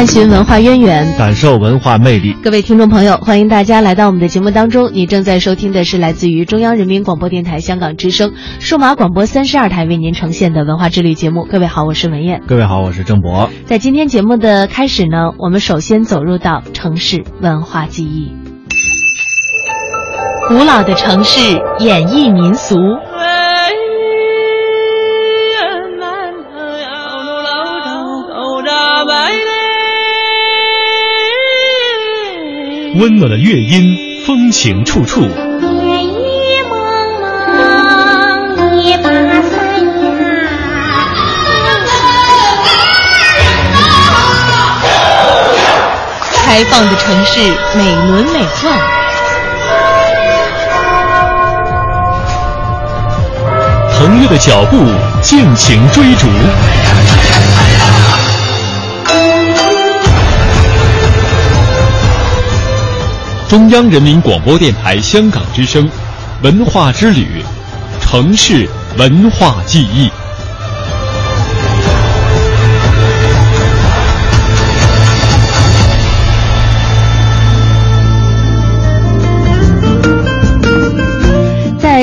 探寻文化渊源，感受文化魅力。各位听众朋友，欢迎大家来到我们的节目当中。你正在收听的是来自于中央人民广播电台香港之声数码广播三十二台为您呈现的文化之旅节目。各位好，我是文燕。各位好，我是郑博。在今天节目的开始呢，我们首先走入到城市文化记忆，古老的城市演绎民俗。温暖的乐音，风情处处。夜雨蒙蒙，一把伞呀。开放的城市，美轮美奂。腾跃的脚步，尽情追逐。中央人民广播电台香港之声，文化之旅，城市文化记忆。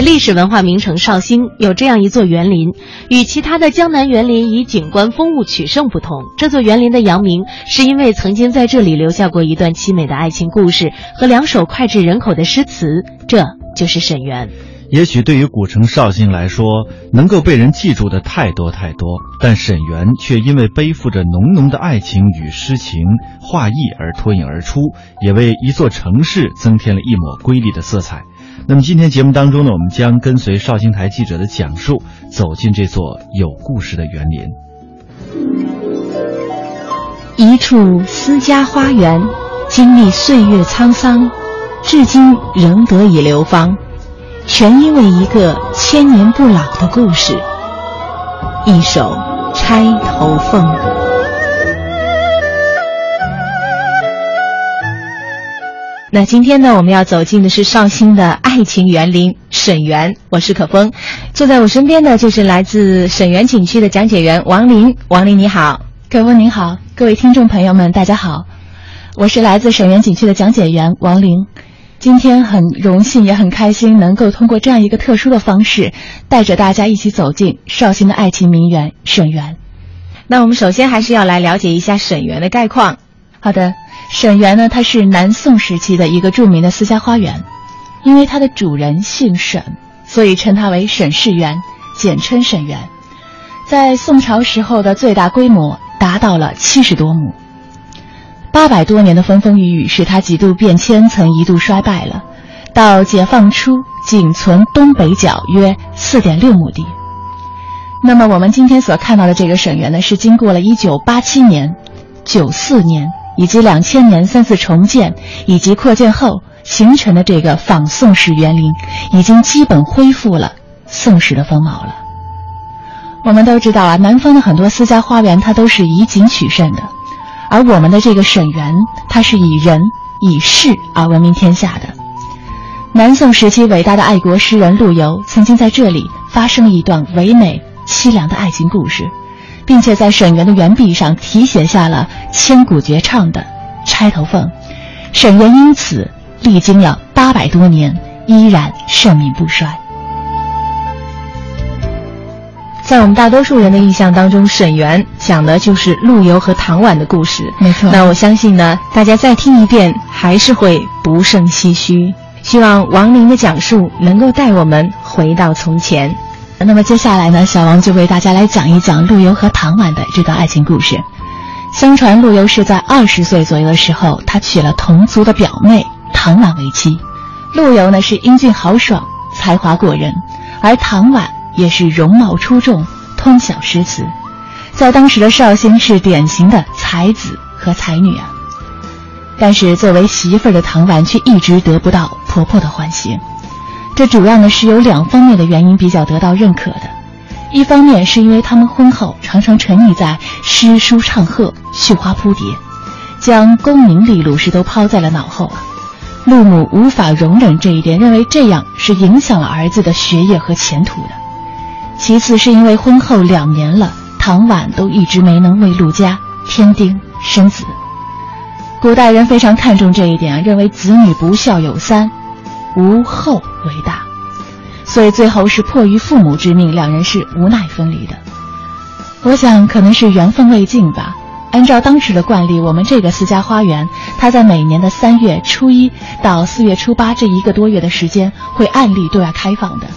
历史文化名城绍兴，有这样一座园林，与其他的江南园林以景观风物取胜不同。这座园林的扬名，是因为曾经在这里留下过一段凄美的爱情故事和两首脍炙人口的诗词，这就是沈园。也许对于古城绍兴来说，能够被人记住的太多太多，但沈园却因为背负着浓浓的爱情与诗情画意而脱颖而出，也为一座城市增添了一抹瑰丽的色彩。那么今天节目当中呢，我们将跟随绍兴台记者的讲述，走进这座有故事的园林。一处私家花园，经历岁月沧桑，至今仍得以流芳，全因为一个千年不老的故事——一首《钗头凤》。那今天呢，我们要走进的是绍兴的爱情园林沈园。我是可风，坐在我身边的就是来自沈园景区的讲解员王林。王林你好，可风您好，各位听众朋友们大家好，我是来自沈园景区的讲解员王林。今天很荣幸也很开心，能够通过这样一个特殊的方式，带着大家一起走进绍兴的爱情名园沈园。那我们首先还是要来了解一下沈园的概况。好的。沈园呢，它是南宋时期的一个著名的私家花园，因为它的主人姓沈，所以称它为沈氏园，简称沈园。在宋朝时候的最大规模达到了七十多亩。八百多年的风风雨雨使它几度变迁，曾一度衰败了。到解放初，仅存东北角约四点六亩地。那么我们今天所看到的这个沈园呢，是经过了一九八七年、九四年。以及两千年三次重建以及扩建后形成的这个仿宋式园林，已经基本恢复了宋时的风貌了。我们都知道啊，南方的很多私家花园它都是以景取胜的，而我们的这个沈园，它是以人以事而闻名天下的。南宋时期伟大的爱国诗人陆游曾经在这里发生了一段唯美凄凉的爱情故事。并且在沈园的园壁上题写下了千古绝唱的《钗头凤》，沈园因此历经了八百多年，依然盛名不衰。在我们大多数人的印象当中，沈园讲的就是陆游和唐婉的故事。没错，那我相信呢，大家再听一遍还是会不胜唏嘘。希望王林的讲述能够带我们回到从前。那么接下来呢，小王就为大家来讲一讲陆游和唐婉的这段爱情故事。相传陆游是在二十岁左右的时候，他娶了同族的表妹唐婉为妻。陆游呢是英俊豪爽，才华过人，而唐婉也是容貌出众，通晓诗词，在当时的绍兴是典型的才子和才女啊。但是作为媳妇儿的唐婉却一直得不到婆婆的欢心，这主要呢是有两方面的原因比较得到认可的。一方面是因为他们婚后常常沉溺在诗书唱和、绣花扑蝶，将功名利禄是都抛在了脑后啊。陆母无法容忍这一点，认为这样是影响了儿子的学业和前途的。其次是因为婚后两年了，唐婉都一直没能为陆家添丁生子。古代人非常看重这一点，认为子女不孝有三，无后为大。所以最后是迫于父母之命，两人是无奈分离的。我想可能是缘分未尽吧。按照当时的惯例，我们这个私家花园，它在每年的三月初一到四月初八这一个多月的时间会按例对外开放的。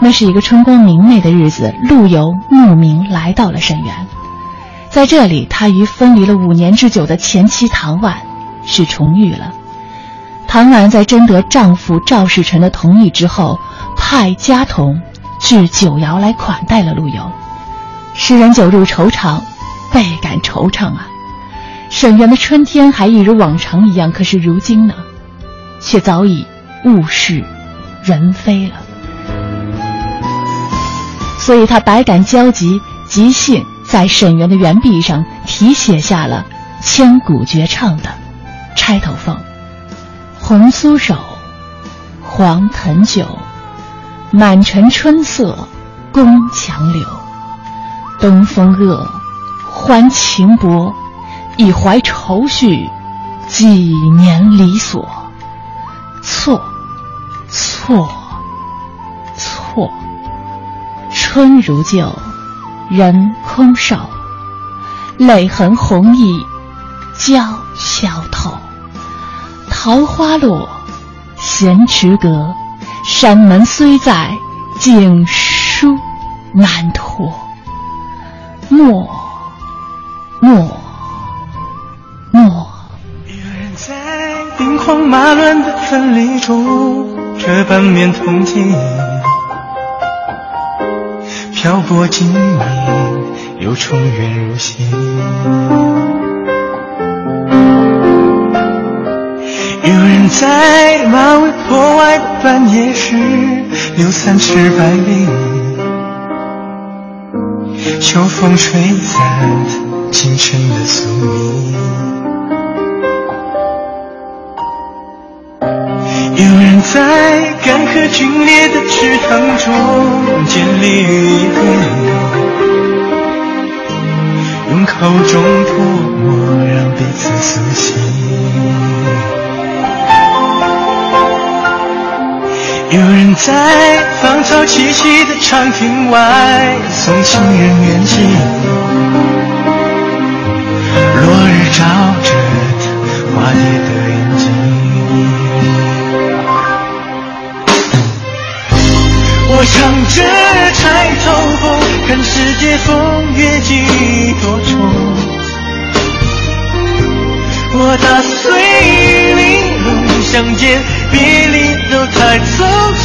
那是一个春光明媚的日子，陆游慕名来到了沈园，在这里，他与分离了五年之久的前妻唐婉是重遇了。唐婉在征得丈夫赵世臣的同意之后。派家童至九窑来款待了陆游，诗人酒入愁肠，倍感惆怅啊。沈园的春天还一如往常一样，可是如今呢，却早已物是人非了。所以他百感交集，即兴在沈园的园壁上题写下了千古绝唱的《钗头凤》：红酥手，黄藤酒。满城春色宫墙柳，东风恶，欢情薄，一怀愁绪，几年离索。错，错，错。春如旧，人空瘦，泪痕红浥鲛。桃花落，闲池阁。山门虽在，锦书难托。莫，莫，莫。一个人在兵荒马乱的分离中，这半面铜镜，漂泊经年，又重圆如新。在马嵬坡外的半夜时，留三尺白绫，秋风吹散清晨的宿命。有人在干涸皲裂的池塘中，建立遗恨，用口中泼墨，在芳草萋萋的长亭外送情人远近，落日照着花蝶的眼睛。我唱着钗头凤，看世界风月几多愁。我打碎玲珑相见，别离。都太匆匆。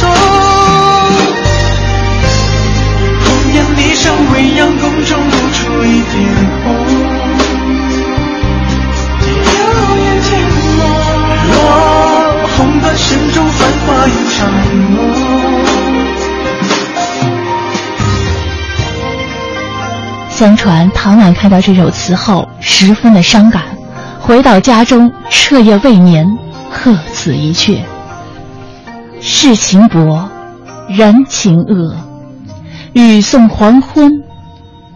红颜霓裳，未央宫中露出一点红。遥眼见落，红断声中繁华一场梦。相传唐婉看到这首词后，十分的伤感，回到家中彻夜未眠，鹤此一阙。世情薄，人情恶。雨送黄昏，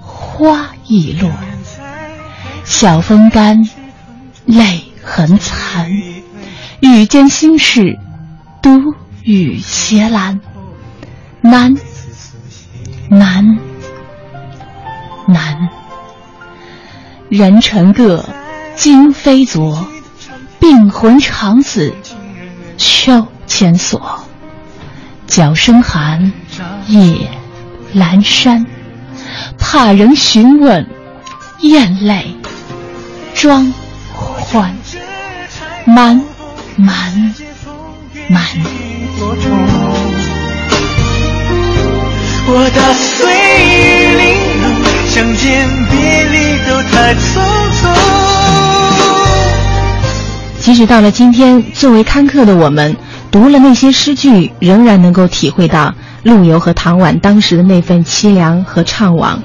花易落。晓风干，泪痕残。雨间心事，独语斜阑。难，难，难。人成各，今非昨。病魂常似秋。千锁，角声寒，夜阑珊，怕人询问，咽泪。装欢。满满。满。我打碎玉玲珑，相见别离都太匆匆。即使到了今天，作为看客的我们，读了那些诗句，仍然能够体会到陆游和唐婉当时的那份凄凉和怅惘。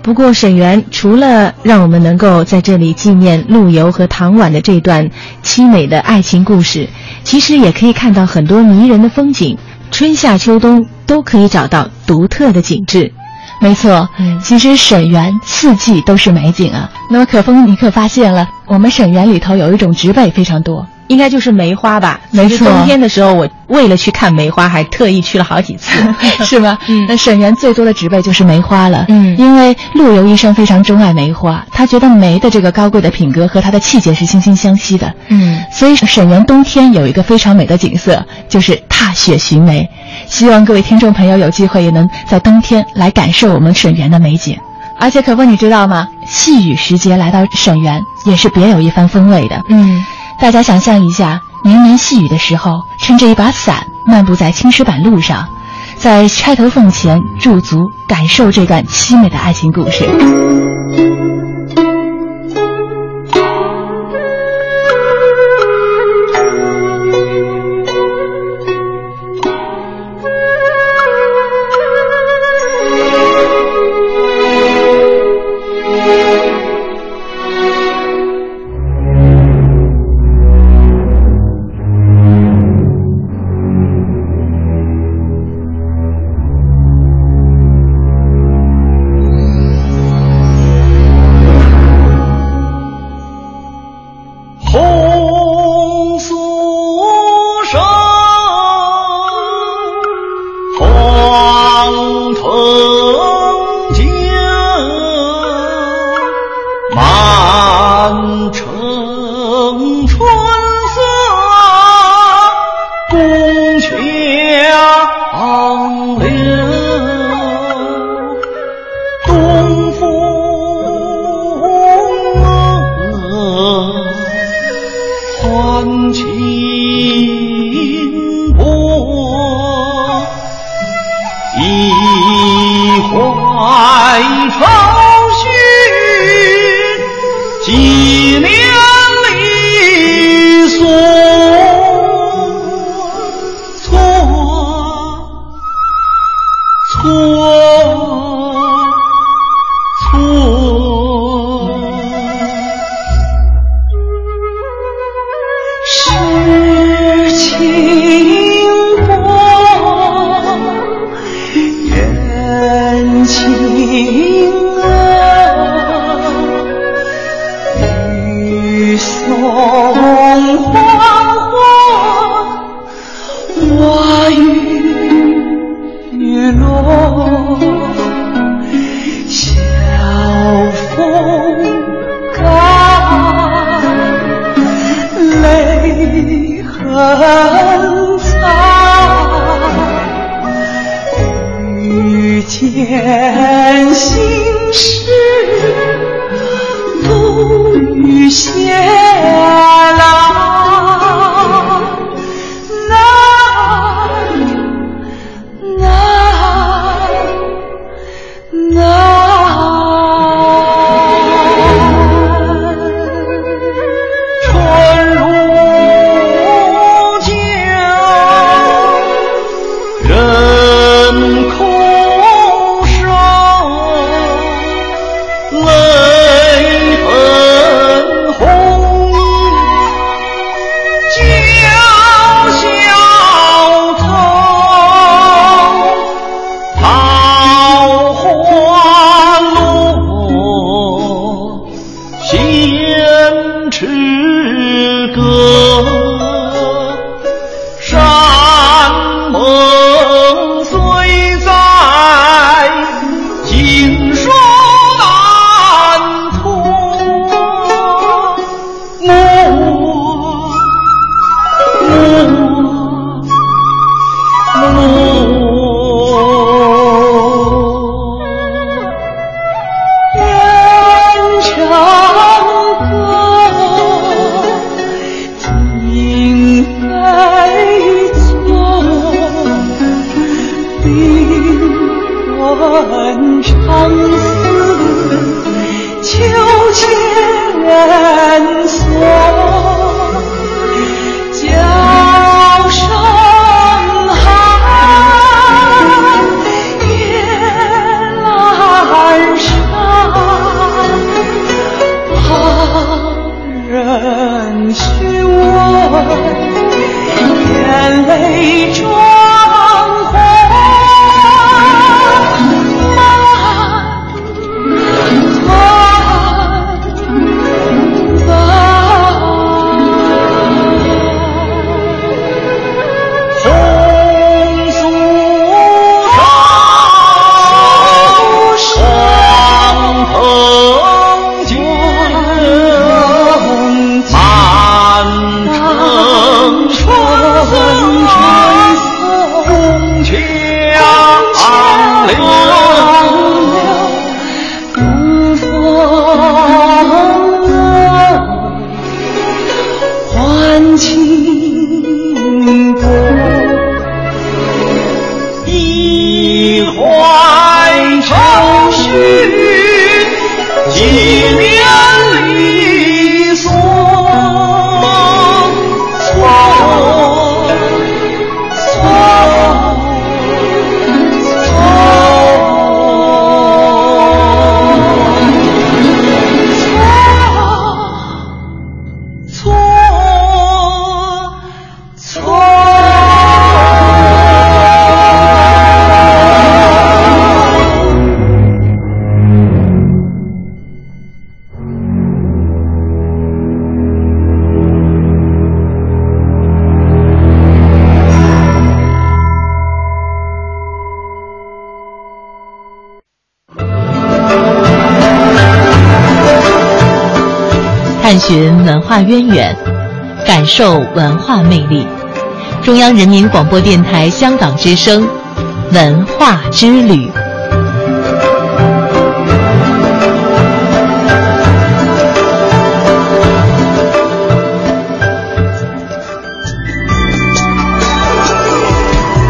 不过，沈园除了让我们能够在这里纪念陆游和唐婉的这段凄美的爱情故事，其实也可以看到很多迷人的风景。春夏秋冬都可以找到独特的景致。没错，嗯，其实沈园四季都是美景啊。那么可风，你可发现了，我们沈园里头有一种植被非常多。应该就是梅花吧？没错，冬天的时候，我为了去看梅花，还特意去了好几次，是吧？嗯，那沈园最多的植被就是梅花了。嗯，因为陆游一生非常钟爱梅花，他觉得梅的这个高贵的品格和它的气节是惺惺相惜的。嗯，所以沈园冬天有一个非常美的景色，就是踏雪寻梅。希望各位听众朋友有机会也能在冬天来感受我们沈园的美景。而且可不，你知道吗？细雨时节来到沈园，也是别有一番风味的。嗯。大家想象一下，绵绵细雨的时候，撑着一把伞，漫步在青石板路上，在钗头凤前驻足，感受这段凄美的爱情故事。探寻文化渊源，感受文化魅力。中央人民广播电台香港之声，文化之旅。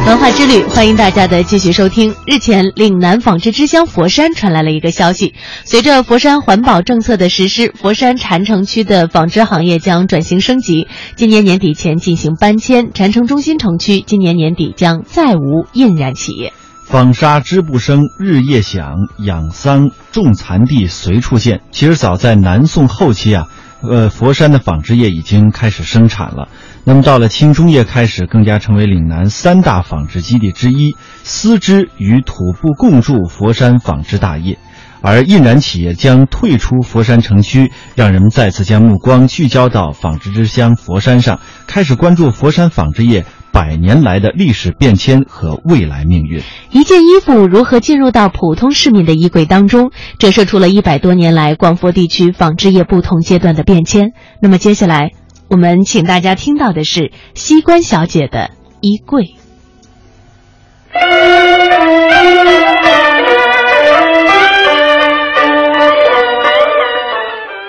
文化之旅，欢迎大家的继续收听。日前，岭南纺织之乡佛山传来了一个消息，随着佛山环保政策的实施，佛山禅城区的纺织行业将转型升级，今年年底前进行搬迁。禅城中心城区今年年底将再无印染企业。纺纱织布声日夜响，养桑种蚕地随处见。其实早在南宋后期啊，呃，佛山的纺织业已经开始生产了。那么到了清中叶开始，更加成为岭南三大纺织基地之一，丝织与土布共筑佛山纺织大业。而印染企业将退出佛山城区，让人们再次将目光聚焦到纺织之乡佛山上，开始关注佛山纺织业百年来的历史变迁和未来命运。一件衣服如何进入到普通市民的衣柜当中，折射出了一百多年来广佛地区纺织业不同阶段的变迁。那么接下来，我们请大家听到的是西关小姐的衣柜。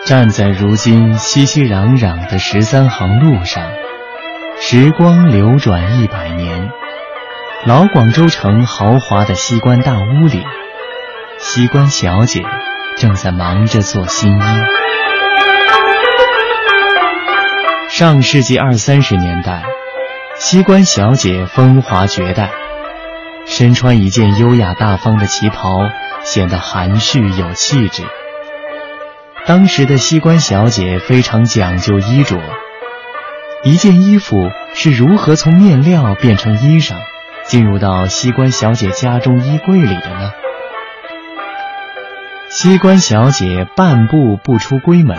站在如今熙熙攘攘的十三行路上，时光流转一百年，老广州城豪华的西关大屋里，西关小姐正在忙着做新衣。上世纪二三十年代，西关小姐风华绝代，身穿一件优雅大方的旗袍，显得含蓄有气质。当时的西关小姐非常讲究衣着，一件衣服是如何从面料变成衣裳，进入到西关小姐家中衣柜里的呢？西关小姐半步不出闺门，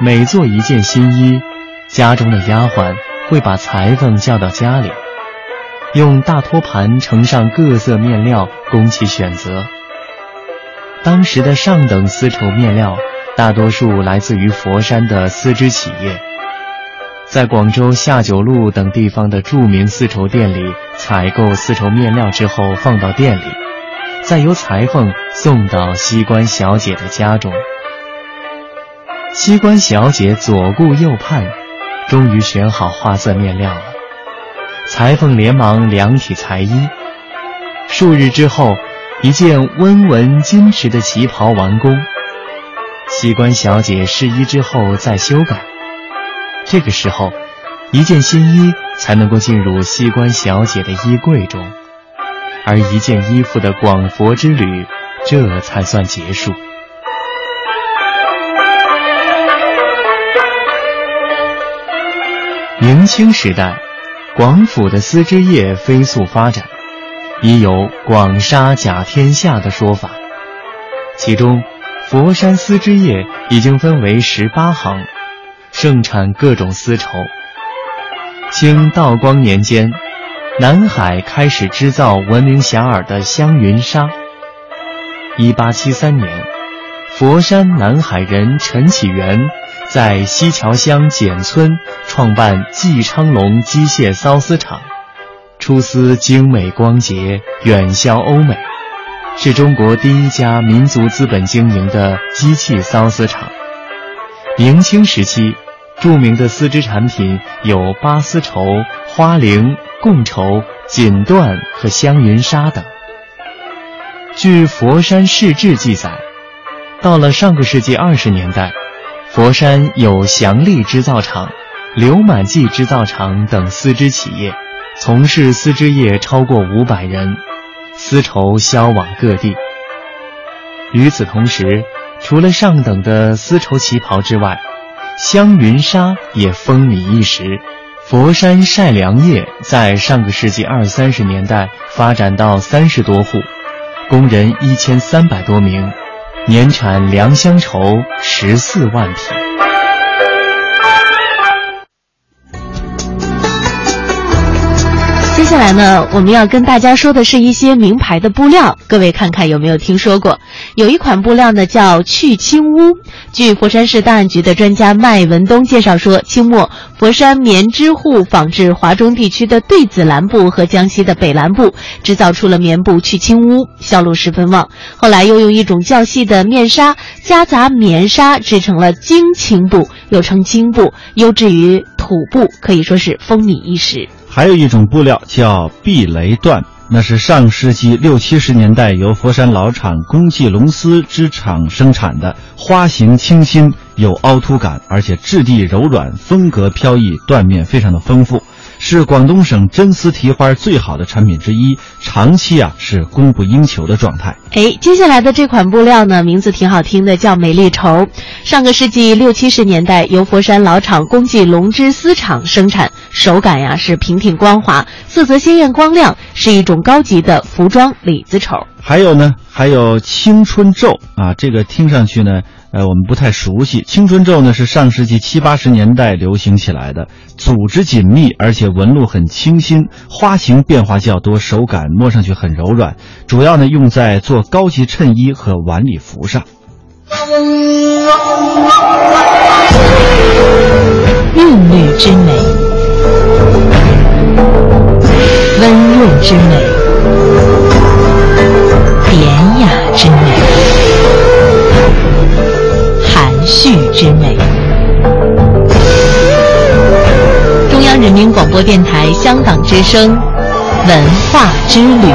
每做一件新衣，家中的丫鬟会把裁缝叫到家里，用大托盘盛上各色面料供其选择。当时的上等丝绸面料。大多数来自于佛山的丝织企业，在广州下九路等地方的著名丝绸店里采购丝绸面料之后，放到店里，再由裁缝送到西关小姐的家中。西关小姐左顾右盼，终于选好花色面料了。裁缝连忙量体裁衣。数日之后，一件温文矜持的旗袍完工。西关小姐试衣之后再修改。这个时候，一件新衣才能够进入西关小姐的衣柜中，而一件衣服的广佛之旅，这才算结束。明清时代，广府的丝织业飞速发展，已有“广纱甲天下”的说法。其中，佛山丝织业已经分为十八行，盛产各种丝绸。清道光年间，南海开始织造闻名遐迩的香云纱。一八七三年，佛山南海人陈启元。在西桥乡简村创办季昌隆机械缫丝厂，出丝精美光洁，远销欧美，是中国第一家民族资本经营的机器缫丝厂。明清时期，著名的丝织产品有八丝绸、花绫、贡绸、锦缎和香云纱等。据《佛山市志》记载，到了上个世纪二十年代。佛山有祥利织造厂、刘满记织造厂等丝织企业，从事丝织业超过五百人，丝绸销往各地。与此同时，除了上等的丝绸旗袍之外，香云纱也风靡一时。佛山晒粮业在上个世纪二三十年代发展到三十多户，工人一千三百多名。年产良乡绸十四万匹。接下来呢，我们要跟大家说的是一些名牌的布料，各位看看有没有听说过？有一款布料呢叫去青乌。据佛山市档案局的专家麦文东介绍说，清末佛山棉织户仿制华中地区的对子蓝布和江西的北蓝布，制造出了棉布去青乌，销路十分旺。后来又用一种较细的面纱夹杂棉纱，制成了精青布，又称青布，优质于土布，可以说是风靡一时。还有一种布料叫避雷缎。那是上世纪六七十年代由佛山老厂公记龙丝织厂生产的，花型清新，有凹凸感，而且质地柔软，风格飘逸，缎面非常的丰富。是广东省真丝提花最好的产品之一，长期啊是供不应求的状态。哎，接下来的这款布料呢，名字挺好听的，叫美丽绸。上个世纪六七十年代，由佛山老厂公记龙织丝厂生产，手感呀是平挺光滑，色泽鲜艳光亮，是一种高级的服装里子绸。还有呢，还有青春皱啊，这个听上去呢。呃，我们不太熟悉青春皱呢，是上世纪七八十年代流行起来的，组织紧密，而且纹路很清新，花型变化较多，手感摸上去很柔软，主要呢用在做高级衬衣和晚礼服上。韵律之美，温润之美，典雅之美。序之美。中央人民广播电台香港之声，文化之旅。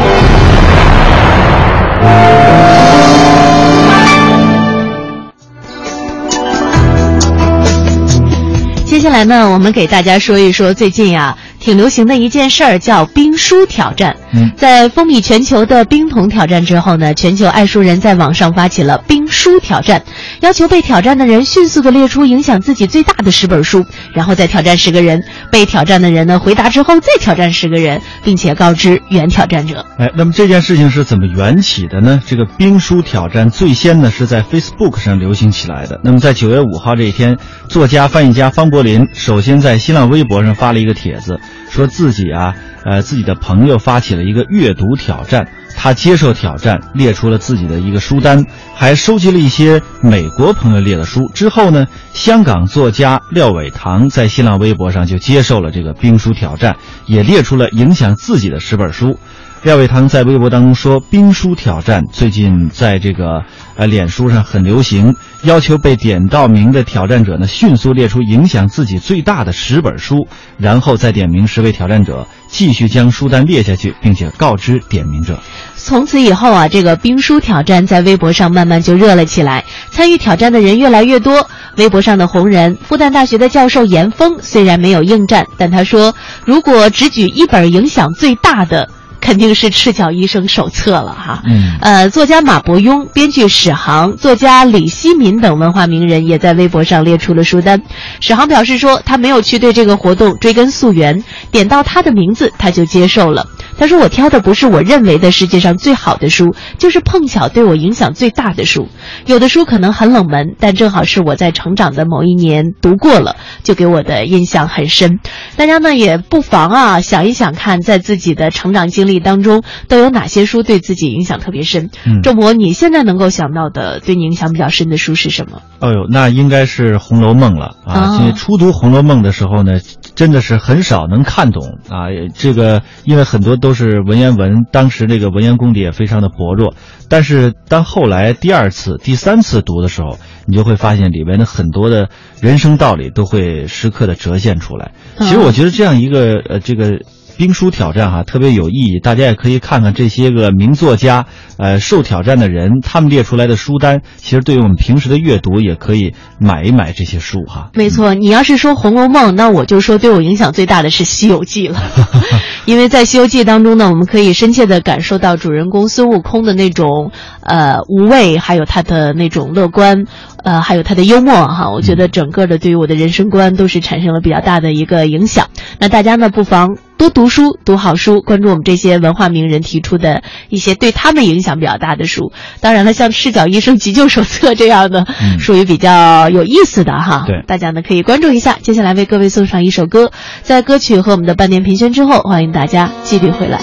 接下来呢，我们给大家说一说最近呀。挺流行的一件事儿叫冰书挑战。嗯，在风靡全球的冰桶挑战之后呢，全球爱书人在网上发起了冰书挑战，要求被挑战的人迅速的列出影响自己最大的十本书，然后再挑战十个人。被挑战的人呢，回答之后再挑战十个人，并且告知原挑战者。哎，那么这件事情是怎么缘起的呢？这个冰书挑战最先呢是在 Facebook 上流行起来的。那么在九月五号这一天，作家翻译家方柏林首先在新浪微博上发了一个帖子。说自己啊，呃，自己的朋友发起了一个阅读挑战，他接受挑战，列出了自己的一个书单，还收集了一些美国朋友列的书。之后呢，香港作家廖伟棠在新浪微博上就接受了这个兵书挑战，也列出了影响自己的十本书。廖伟棠在微博当中说：“冰书挑战最近在这个呃脸书上很流行，要求被点到名的挑战者呢，迅速列出影响自己最大的十本书，然后再点名十位挑战者，继续将书单列下去，并且告知点名者。”从此以后啊，这个兵书挑战在微博上慢慢就热了起来，参与挑战的人越来越多。微博上的红人，复旦大学的教授严峰虽然没有应战，但他说，如果只举一本影响最大的。肯定是《赤脚医生手册》了哈，嗯，呃，作家马伯庸、编剧史航、作家李希民等文化名人也在微博上列出了书单。史航表示说，他没有去对这个活动追根溯源，点到他的名字他就接受了。他说：“我挑的不是我认为的世界上最好的书，就是碰巧对我影响最大的书。有的书可能很冷门，但正好是我在成长的某一年读过了，就给我的印象很深。大家呢也不妨啊想一想看，在自己的成长经历当中都有哪些书对自己影响特别深。嗯郑博，你现在能够想到的对你影响比较深的书是什么？哦呦，那应该是《红楼梦》了啊！哦因为初读《红楼梦》的时候呢，真的是很少能看懂啊。这个因为很多都是文言文，当时这个文言功底也非常的薄弱。但是当后来第二次、第三次读的时候，你就会发现里面的很多的人生道理都会时刻的折现出来。其实我觉得这样一个呃这个。兵书挑战哈、特别有意义，大家也可以看看这些个名作家，呃，受挑战的人，他们列出来的书单，其实对于我们平时的阅读也可以买一买这些书哈。没错，你要是说《红楼梦》，那我就说对我影响最大的是《西游记》了，因为在《西游记》当中呢，我们可以深切的感受到主人公孙悟空的那种呃无畏，还有他的那种乐观，呃，还有他的幽默哈。我觉得整个的对于我的人生观都是产生了比较大的一个影响。那大家呢，不妨多读书，读好书，关注我们这些文化名人提出的一些对他们影响比较大的书。当然了，像《赤脚医生急救手册》这样的，嗯属于比较有意思的哈。对大家呢可以关注一下。接下来为各位送上一首歌，在歌曲和我们的半点评选之后，欢迎大家继续回来。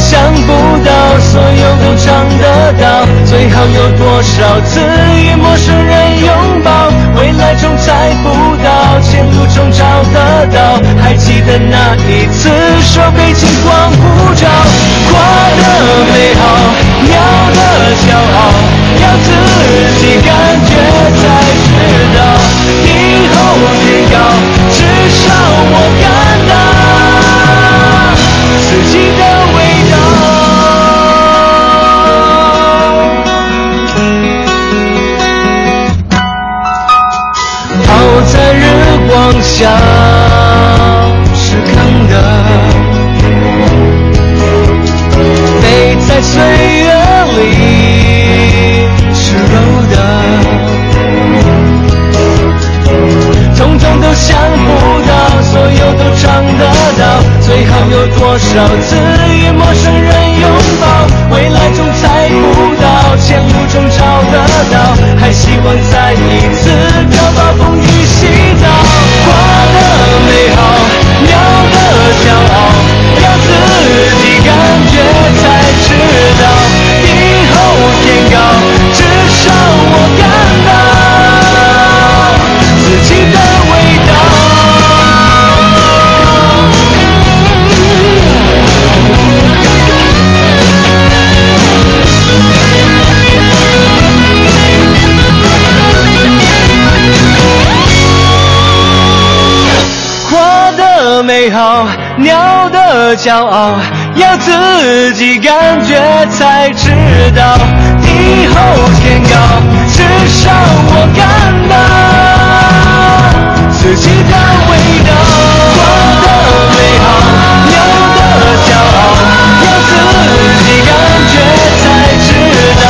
想不到，所有都尝得到，最好有多少次与陌生人拥抱，未来中猜不到，前路中找得到，还记得那一次说北京光普照，过得美好，要的骄傲，要自己感觉才知道，好，鸟的骄傲，要自己感觉才知道。以后天高，至少我感到自己的味道。我的美好，鸟的骄傲，要自己感觉才知道。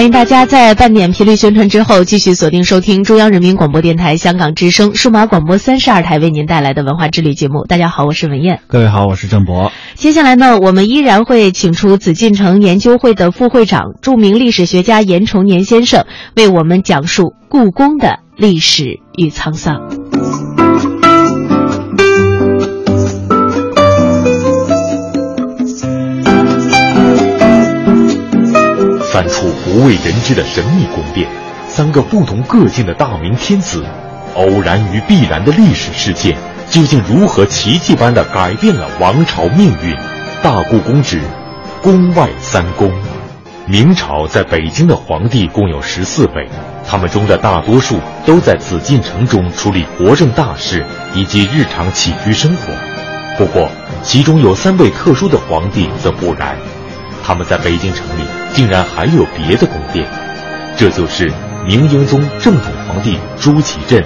欢迎大家在半点频率宣传之后，继续锁定收听中央人民广播电台香港之声数码广播三十二台为您带来的文化之旅节目。大家好，我是文燕。各位好，我是郑博。接下来呢，我们依然会请出紫禁城研究会的副会长、著名历史学家严崇年先生，为我们讲述故宫的历史与沧桑。三处不为人知的神秘宫殿，三个不同个性的大明天子，偶然与必然的历史事件，究竟如何奇迹般的改变了王朝命运？大故宫之宫外三宫。明朝在北京的皇帝共有十四位，他们中的大多数都在紫禁城中处理国政大事以及日常起居生活。不过，其中有三位特殊的皇帝则不然。他们在北京城里竟然还有别的宫殿，这就是明英宗正统皇帝朱祁镇、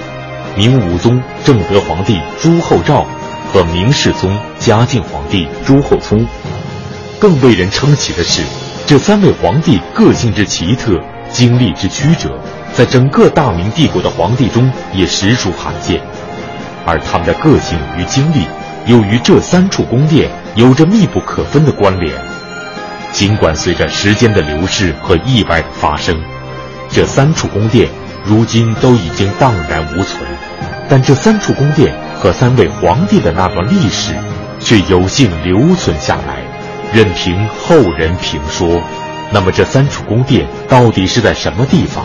明武宗正德皇帝朱厚照和明世宗嘉靖皇帝朱厚熜。更为人称奇的是，这三位皇帝个性之奇特、经历之曲折，在整个大明帝国的皇帝中也实属罕见。而他们的个性与经历，又与这三处宫殿有着密不可分的关联。尽管随着时间的流逝和意外的发生，这三处宫殿如今都已经荡然无存，但这三处宫殿和三位皇帝的那段历史，却有幸留存下来，任凭后人评说。那么，这三处宫殿到底是在什么地方？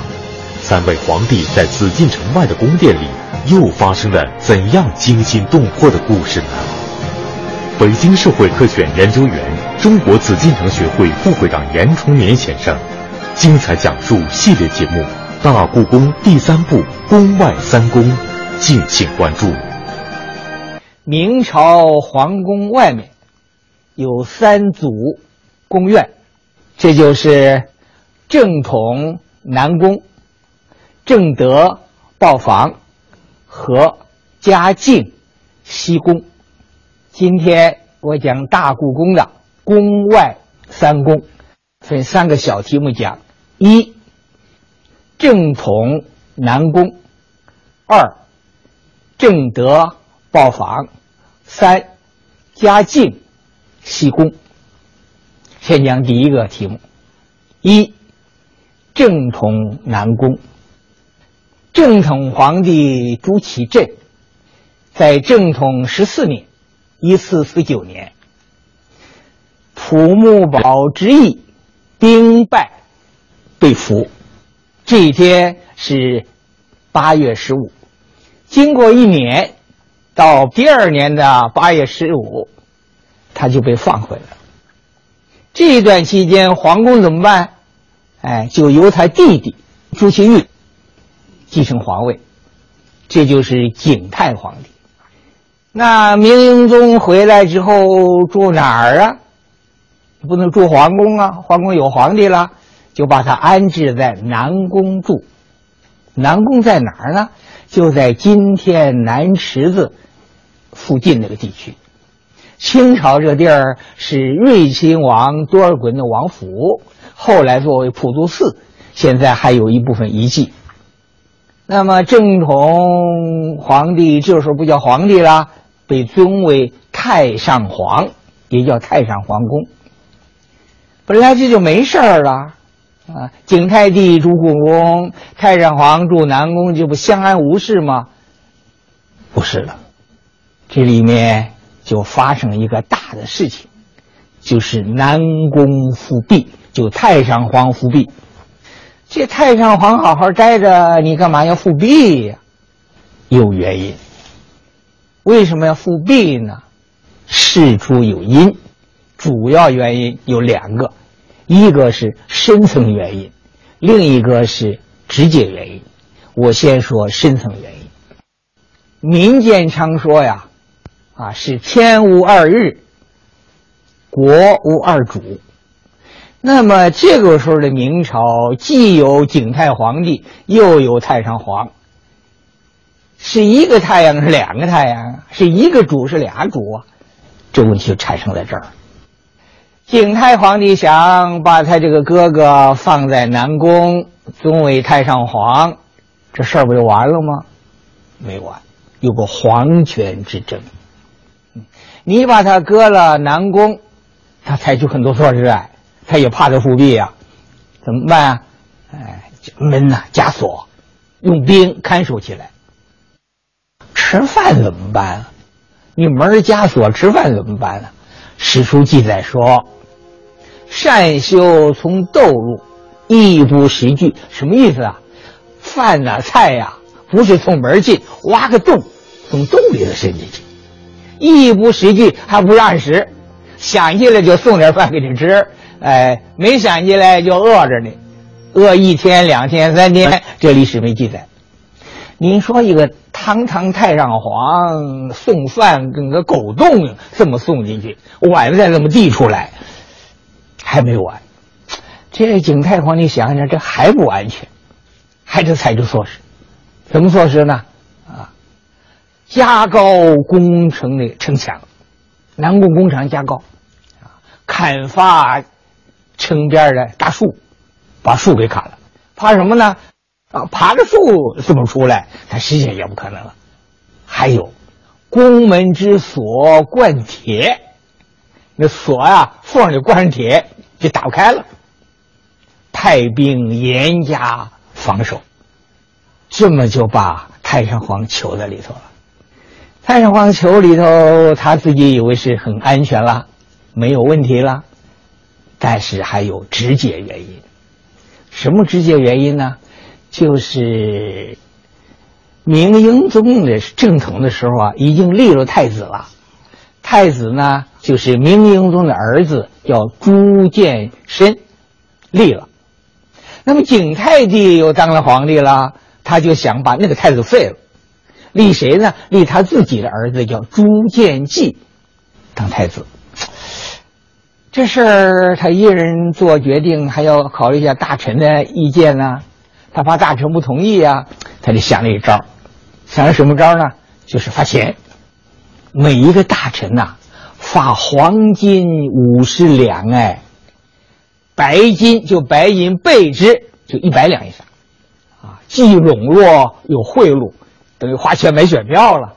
三位皇帝在紫禁城外的宫殿里，又发生了怎样惊心动魄的故事呢？北京社会科学院研究员、中国紫禁城学会副会长严崇年先生，精彩讲述系列节目《大故宫》第三部《宫外三宫》，敬请关注。明朝皇宫外面有三组宫苑，这就是正统南宫、正德豹房和嘉靖西宫。今天我讲大故宫的宫外三宫，分三个小题目讲：一、正统南宫；二、正德豹房；三、嘉靖西宫。先讲第一个题目：一、正统南宫。正统皇帝朱祁镇在正统十四年。一四四九年，土木堡之役兵败被俘，这一天是八月十五。经过一年，到第二年的八月十五，他就被放回来了。这段期间，皇宫怎么办？哎，就由他弟弟朱祁钰继承皇位，这就是景泰皇帝。那明英宗回来之后住哪儿啊？不能住皇宫啊，皇宫有皇帝了，就把他安置在南宫住。南宫在哪儿呢？就在今天南池子附近那个地区。清朝这地儿是睿亲王多尔衮的王府，后来作为普渡寺，现在还有一部分遗迹。那么正统皇帝这时候不叫皇帝了，被尊为太上皇，也叫太上皇宫。本来这就没事了，啊，景泰帝住故宫，太上皇住南宫，这不相安无事吗？不是的，这里面。就发生一个大的事情，就是南宫复辟，就太上皇复辟。这太上皇好好待着，你干嘛要复辟呀？有原因。为什么要复辟呢？事出有因，主要原因有两个，一个是深层原因，另一个是直接原因。我先说深层原因。民间常说呀。啊，是天无二日，国无二主。那么这个时候的明朝，既有景泰皇帝，又有太上皇，是一个太阳是两个太阳，是一个主是俩主啊？这问题就产生在这儿。景泰皇帝想把他这个哥哥放在南宫，尊为太上皇，这事儿不就完了吗？没完，有个皇权之争。你把他搁了南宫，他采取很多措施啊，他也怕这复辟呀，怎么办啊？哎，门呐加锁，用兵看守起来。吃饭怎么办啊？你门加锁，吃饭怎么办呢？史书记载说：“善修从窦入，亦不食具。”什么意思啊？饭呐菜呀，不是从门进，挖个洞，从洞里头伸进去。一不识句还不让食，想进来就送点饭给你吃，哎，没想起来就饿着呢，饿一天两天三天，这历史没记载。您说一个堂堂太上皇送饭跟个狗洞这么送进去，碗再这么递出来，还没完。这景泰皇帝想想，这还不安全，还得采取措施。什么措施呢？啊加高工程的城墙，南宫工程加高，啊，砍伐城边的大树，把树给砍了，怕什么呢？啊，爬着树怎么出来？他实际上也不可能了。还有，宫门之锁灌铁，那锁呀缝里灌上铁就打不开了。派兵严加防守，这么就把太上皇囚在里头了。太上皇囚里头，他自己以为是很安全了，没有问题了，但是还有直接原因。什么直接原因呢？就是明英宗的正统的时候啊，已经立了太子了。太子呢，就是明英宗的儿子，叫朱见深，立了。那么景泰帝又当了皇帝了，他就想把那个太子废了。立谁呢？立他自己的儿子，叫朱见济，当太子。这事儿他一人做决定，还要考虑一下大臣的意见呢。他怕大臣不同意啊，他就想了一招。想了什么招呢？就是发钱，每一个大臣呐，发黄金五十两，哎，白金就白银倍之，就一百两以上，啊，既笼络又贿赂。等于花钱买选票了，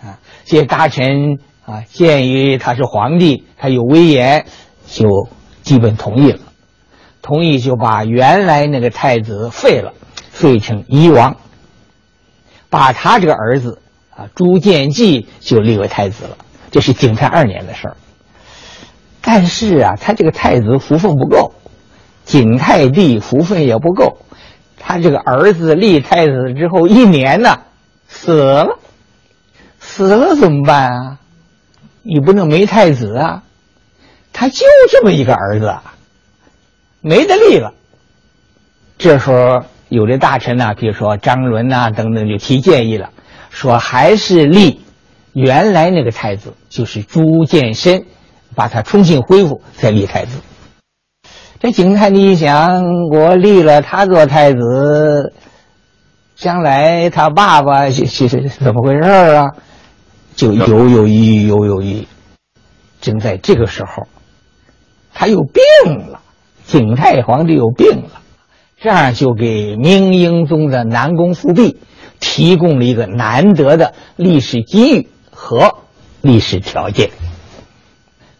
啊！这些大臣啊，鉴于他是皇帝，他有威严，就基本同意了。同意就把原来那个太子废了，废成夷王，把他这个儿子啊朱见济就立为太子了。这是景泰二年的事儿。但是啊，他这个太子福分不够，景泰帝福分也不够，他这个儿子立太子之后一年呢。死了，死了怎么办啊？你不能没太子啊！他就这么一个儿子，没得立了。这时候有的大臣呐、比如说张伦呐、等等，就提建议了，说还是立原来那个太子，就是朱见深，把他重新恢复，再立太子。这景泰你一想，我立了他做太子，将来他爸爸是是是怎么回事儿啊？就犹犹豫豫，犹犹豫豫。正在这个时候，他又病了，景泰皇帝又病了，这样就给明英宗的南宫复辟提供了一个难得的历史机遇和历史条件。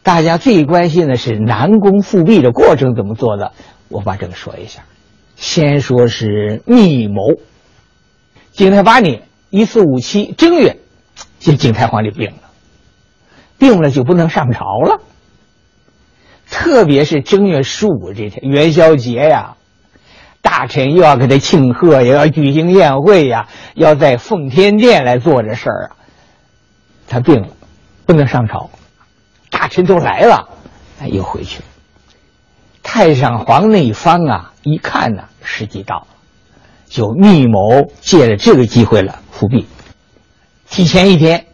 大家最关心的是南宫复辟的过程怎么做的，我把这个说一下。先说是密谋。景泰八年（一四五七）正月，这景泰皇帝病了，病了就不能上朝了。特别是正月十五这天元宵节呀，大臣又要给他庆贺，也要举行宴会呀，要在奉天殿来做这事儿啊。他病了，不能上朝。大臣都来了，哎，又回去了。太上皇那一方啊，一看呢，时机到了，就密谋借着这个机会了复辟。提前一天，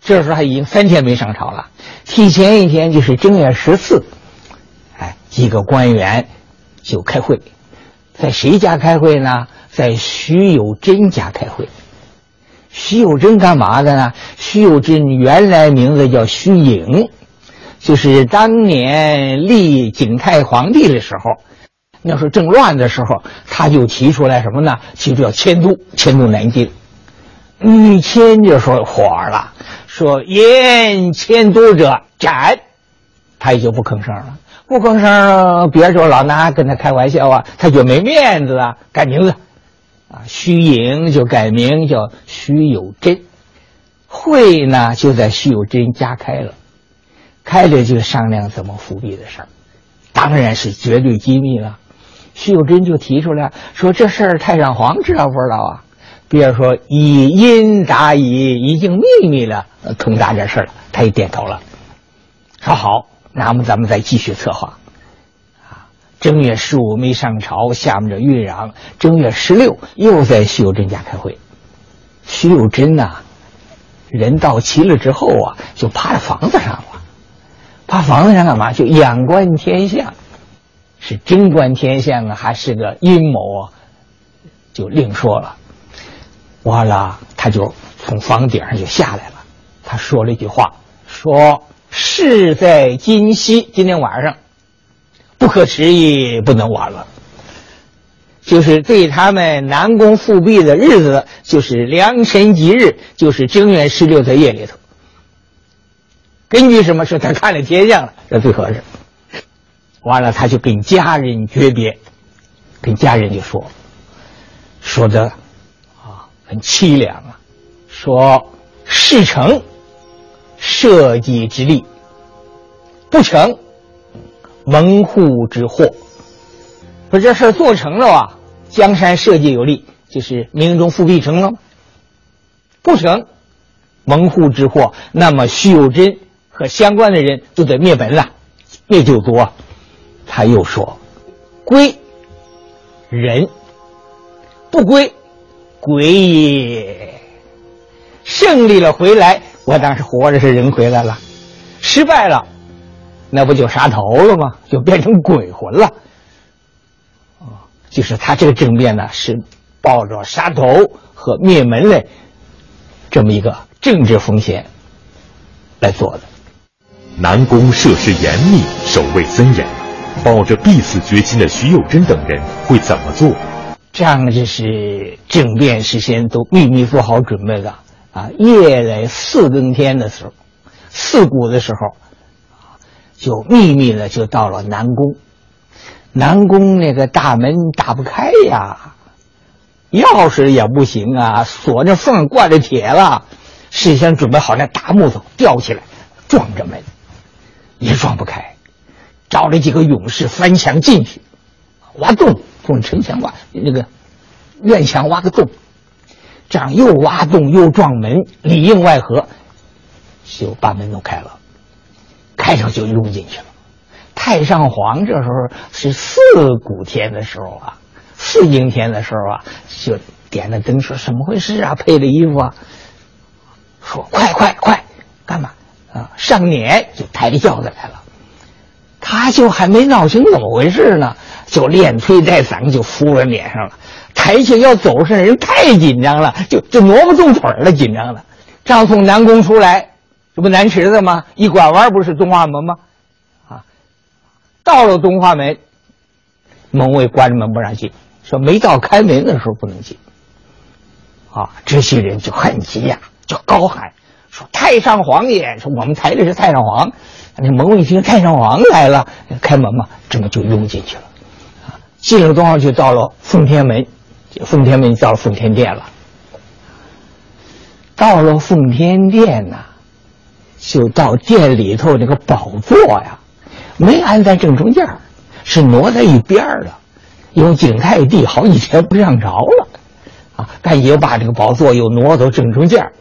这时候他已经三天没上朝了。提前一天就是正月十四，哎，几个官员就开会，在谁家开会呢？在徐有贞家开会。徐有贞干嘛的呢？徐有贞原来名字叫徐颖，就是当年立景泰皇帝的时候，那时候正乱的时候，他就提出来什么呢？提出要迁都，迁都南京。一迁就说火了，说言迁都者斩，他也就不吭声了。不吭声，别说老拿跟他开玩笑啊，他就没面子啊，改名字。啊，徐颖就改名叫徐有贞，会呢就在徐有贞家开了，开了就商量怎么复辟的事儿，当然是绝对机密了。徐有贞就提出来说：“这事儿太上皇知道不知道啊？”比如说以因答以，已经秘密了，通达这事了。他也点头了，说好，那么咱们再继续策划。啊正月十五没上朝，下面这豫壤。正月十六又在徐有贞家开会。徐有贞呐，人到齐了之后啊，就趴在房子上了。趴房子上干嘛？就仰观天象，是真观天象啊，还是个阴谋啊？就另说了。完了，他就从房顶上就下来了。他说了一句话，说：“事在今夕，今天晚上。”不可迟疑，不能晚了。就是对他们南宫复辟的日子，就是良辰吉日，就是正月十六的夜里头。根据什么说？他看了天象了，这最合适。完了，他就跟家人诀别，跟家人就说，说的很凄凉啊，说事成，社稷之利；不成。门户之祸，说这事做成了啊，江山社稷有利，就是明中复辟成了；不成，门户之祸，那么徐有贞和相关的人就得灭门了，灭九族啊。他又说：归人，不归鬼也。胜利了回来，我当时活着是人回来了；失败了。那不就杀头了吗？就变成鬼魂了。啊，就是他这个政变呢，是抱着杀头和灭门的这么一个政治风险来做的。南宫设施严密，守卫森严，抱着必死决心的徐有贞等人会怎么做？这样就是政变事先都秘密做好准备的啊！夜来四更天的时候，四鼓的时候。就秘密的就到了南宫，南宫那个大门打不开呀，钥匙也不行啊，锁着缝挂着铁了，事先准备好那大木头吊起来撞着门，也撞不开，找了几个勇士翻墙进去，挖洞，从城墙挖那个院墙挖个洞，这样又挖洞又撞门，里应外合，就把门弄开了。开上就拥进去了，太上皇这时候是四鼓天的时候啊，四更天的时候啊，就点了灯说：“怎么回事啊？配的衣服啊？”说：“快快快，干嘛啊？上辇就抬着轿子来了。”他就还没闹清怎么回事呢，就连推带搡就扶了脸上了。抬起要走上，人太紧张了，就就挪不动腿了，紧张了。正从南宫出来，这不南池子吗？一拐弯不是东华门吗？啊，到了东华门，门卫关着门不让进，说没到开门的时候不能进。啊，这些人就很急呀，就高喊说：“太上皇爷！”说我们抬的是太上皇。那门卫一听太上皇来了，开门嘛，这么就拥进去了。啊，进了多少就到了奉天门，奉天门到了奉天殿了。到了奉天殿呐，就到殿里头那个宝座呀，没安在正中间是挪在一边了。因为景泰帝好几天不上朝了，啊，但也把这个宝座又挪到正中间儿，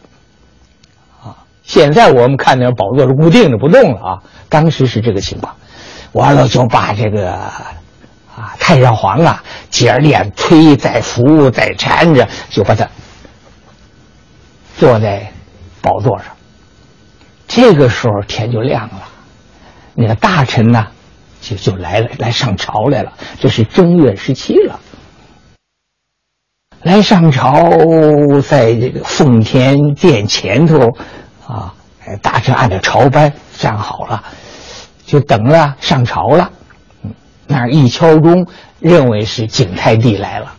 现在我们看那宝座是固定的不动了啊，当时是这个情况。完了就把这个啊太上皇啊，接着连推再扶再搀着，就把他。坐在宝座上，这个时候天就亮了，那个大臣呢，就就来了，来上朝来了。这是正月十七了，来上朝，在这个奉天殿前头，啊，大臣按照朝班站好了，就等了上朝了。那一敲钟，认为是景泰帝来了。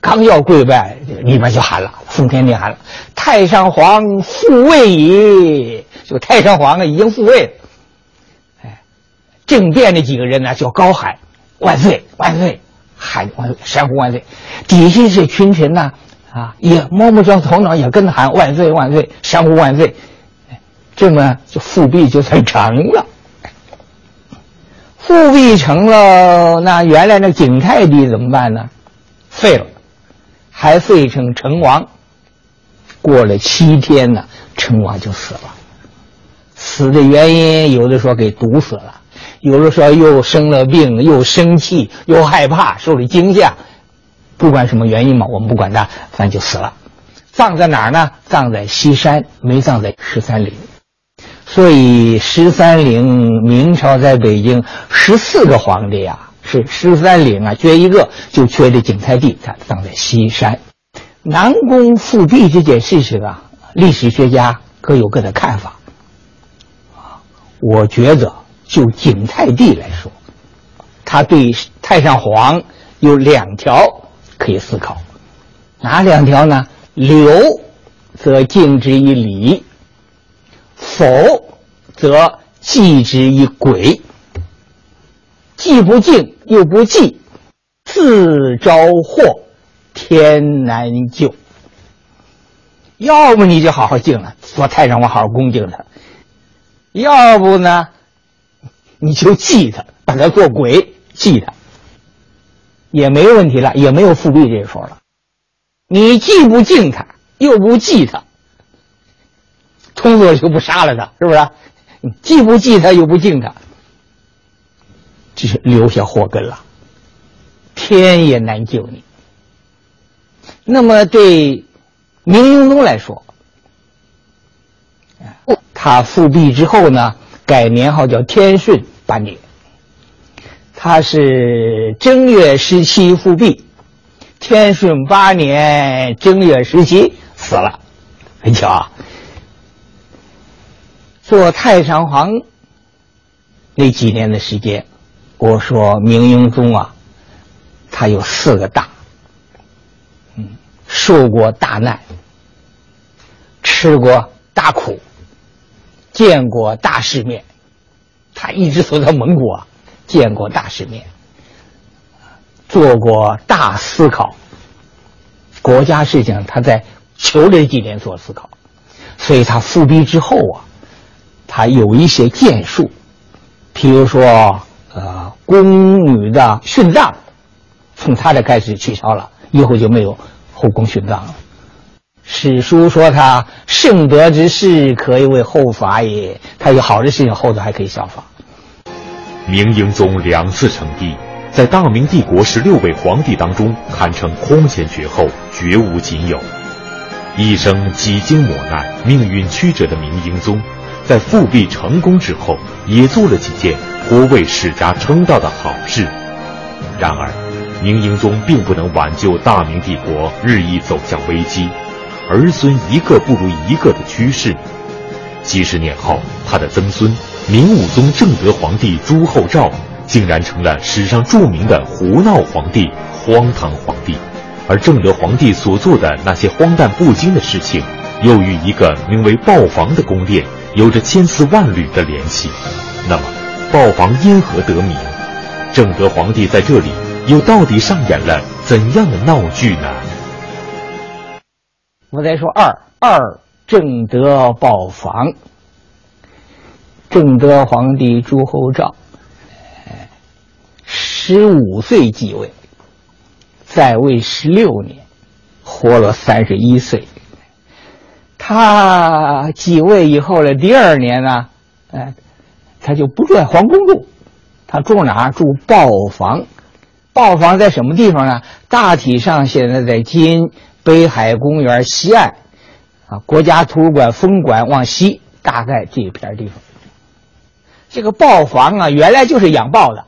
刚要跪拜，里边就喊了，奉天殿喊了：“太上皇复位矣！”就太上皇啊，已经复位了。哎，正殿那几个人呢，就高喊：“万岁，万岁！”喊万，山呼万岁。底下这群臣呢，啊也摸摸着头脑，也跟着喊：“万岁，万岁！”山呼万岁。这么就复辟就算成了。复辟成了，那原来那景泰帝怎么办呢？废了。还废成成王，过了七天呢，成王就死了。死的原因，有的说给毒死了，有的说又生了病，又生气，又害怕，受了惊吓。不管什么原因嘛，我们不管他，反正就死了。葬在哪儿呢？葬在西山，没葬在十三陵。所以十三陵，明朝在北京十四个皇帝呀。是十三陵啊，缺一个就缺这景泰帝，他葬在西山。南宫复辟这件事情啊，历史学家各有各的看法。我觉得就景泰帝来说，他对太上皇有两条可以思考，哪两条呢？留则敬之以礼，否则祭之以鬼。既不敬又不祭，自招祸，天难救。要么你就好好敬了，做太上皇好好恭敬他；要不呢，你就祭他，把他做鬼祭他，也没问题了，也没有复辟这一说了。你既不敬他，又不忌他，通俗就不杀了他，是不是？既不忌他，又不敬他。就是留下祸根了，天也难救你。那么对明英宗来说，他复辟之后呢，改年号叫天顺八年。他是正月十七复辟，天顺八年正月十七死了，很巧啊。做太上皇那几年的时间。我说明英宗啊，他有四个大，嗯，受过大难，吃过大苦，见过大世面，他一直走在蒙古啊，见过大世面，做过大思考，国家事情他在求这几年做思考，所以他复辟之后啊，他有一些建树，譬如说。呃，宫女的殉葬，从他这开始取消了，以后就没有后宫殉葬了。史书说他圣德之事，可以为后法也。他有好的事情，后头还可以效仿。明英宗两次称帝，在大明帝国十六位皇帝当中堪称空前绝后，绝无仅有。一生几经磨难、命运曲折的明英宗，在复辟成功之后，也做了几件颇为史家称道的好事。然而，明英宗并不能挽救大明帝国日益走向危机，儿孙一个不如一个的趋势。几十年后，他的曾孙明武宗正德皇帝朱厚照，竟然成了史上著名的胡闹皇帝、荒唐皇帝。而正德皇帝所做的那些荒诞不经的事情，又与一个名为豹房的宫殿有着千丝万缕的联系。那么，豹房因何得名？正德皇帝在这里又到底上演了怎样的闹剧呢？我再说二二正德豹房。正德皇帝朱厚照，十五岁继位。在位十六年，活了三十一岁。他继位以后的第二年呢，哎，他就不住在皇宫住，他住哪儿？住豹房。豹房在什么地方呢？大体上现在在今北海公园西岸，啊，国家图书馆分馆往西，大概这一片地方。这个豹房啊，原来就是养豹的。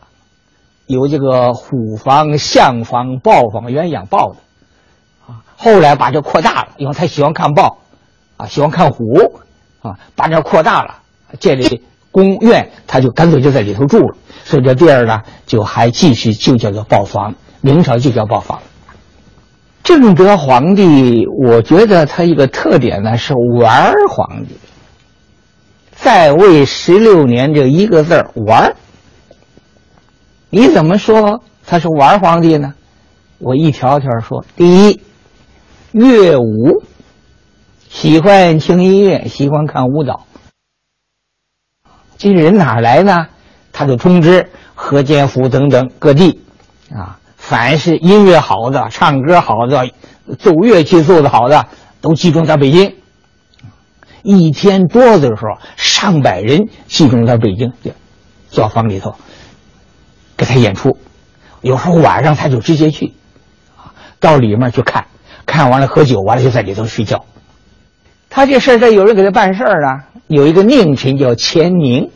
有这个虎房、象房、豹房，原来养豹的，啊，后来把这扩大了，因为他喜欢看豹，啊，喜欢看虎，啊，把这扩大了，建立宫院，他就干脆就在里头住了，所以这地儿呢，就还继续就叫做豹房，明朝就叫豹房。正德皇帝，我觉得他一个特点呢是玩皇帝，在位十六年，这一个字玩。你怎么说他是玩皇帝呢？我一条条说：第一，乐舞，喜欢听音乐，喜欢看舞蹈。这人哪来呢？他就通知河间府等等各地，啊，凡是音乐好的、唱歌好的、奏乐器奏的好的，都集中在北京。一天多的时候，上百人集中在北京就作坊里头。给他演出，有时候晚上他就直接去，啊，到里面去看，看完了喝酒，完了就在里头睡觉。他这事儿，这有人给他办事儿呢。有一个佞臣叫钱宁，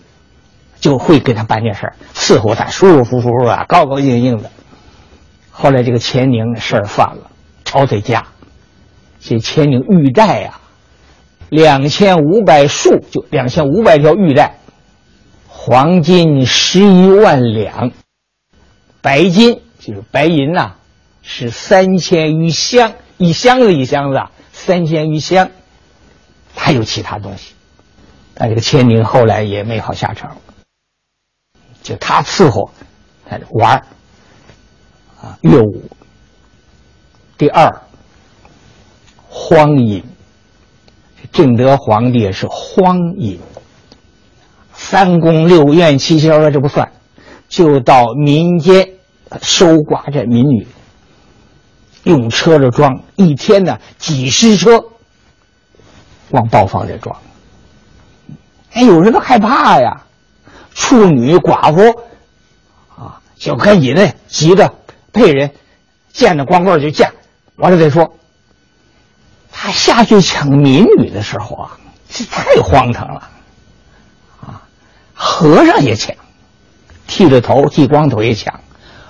就会给他办这事儿，伺候他舒舒服服啊，高高兴兴的。后来这个钱宁事儿犯了，抄他家，这钱宁玉带呀，两千五百束，就两千五百条玉带，黄金十一万两。白金就是白银呐，是三千余箱，一箱子一箱子，三千余箱。还有其他东西，但这个千宁后来也没好下场，就他伺候，在这玩啊，乐舞。第二，荒淫，正德皇帝是荒淫，三宫六院七窍了，这不算，就到民间。收刮这民女，用车子装，一天呢几十车往包房里装。哎，有人都害怕呀，处女寡妇啊，就赶紧的急着配人，见着光棍就嫁，完了再说。他下去抢民女的时候啊，这太荒唐了啊！和尚也抢，剃着头剃光头也抢。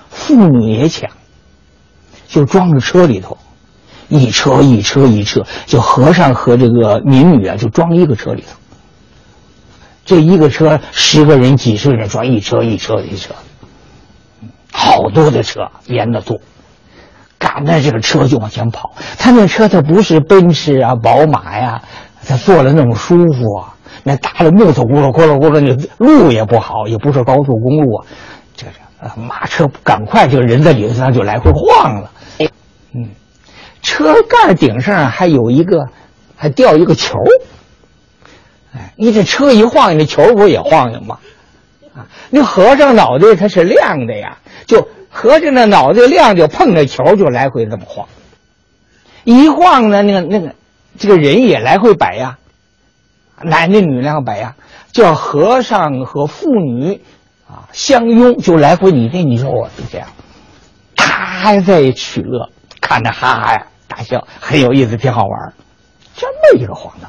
妇女也抢，就装着车里头，一车一车一车，就和尚和这个民女啊，就装一个车里头。这一个车十个人、几十个人装一车一车一车，好多的车连着坐，赶着这个车就往前跑。他那车他不是奔驰啊、宝马呀，他坐了那么舒服啊，那大的木头轱辘轱辘轱辘，那路也不好，也不是高速公路啊。啊，马车赶快，这个人在里头上就来回晃了。嗯，车盖顶上还有一个，还掉一个球。哎，你这车一晃，那球不也晃悠吗？啊，那和尚脑袋它是亮的呀，就和尚那脑袋亮，就碰着球就来回这么晃。一晃呢，那个那个这个人也来回摆呀，男的女的摆呀，叫和尚和妇女。啊，相拥就来回你对你说我就这样，他还在取乐，看着哈哈呀大笑，很有意思，挺好玩这么一个黄道。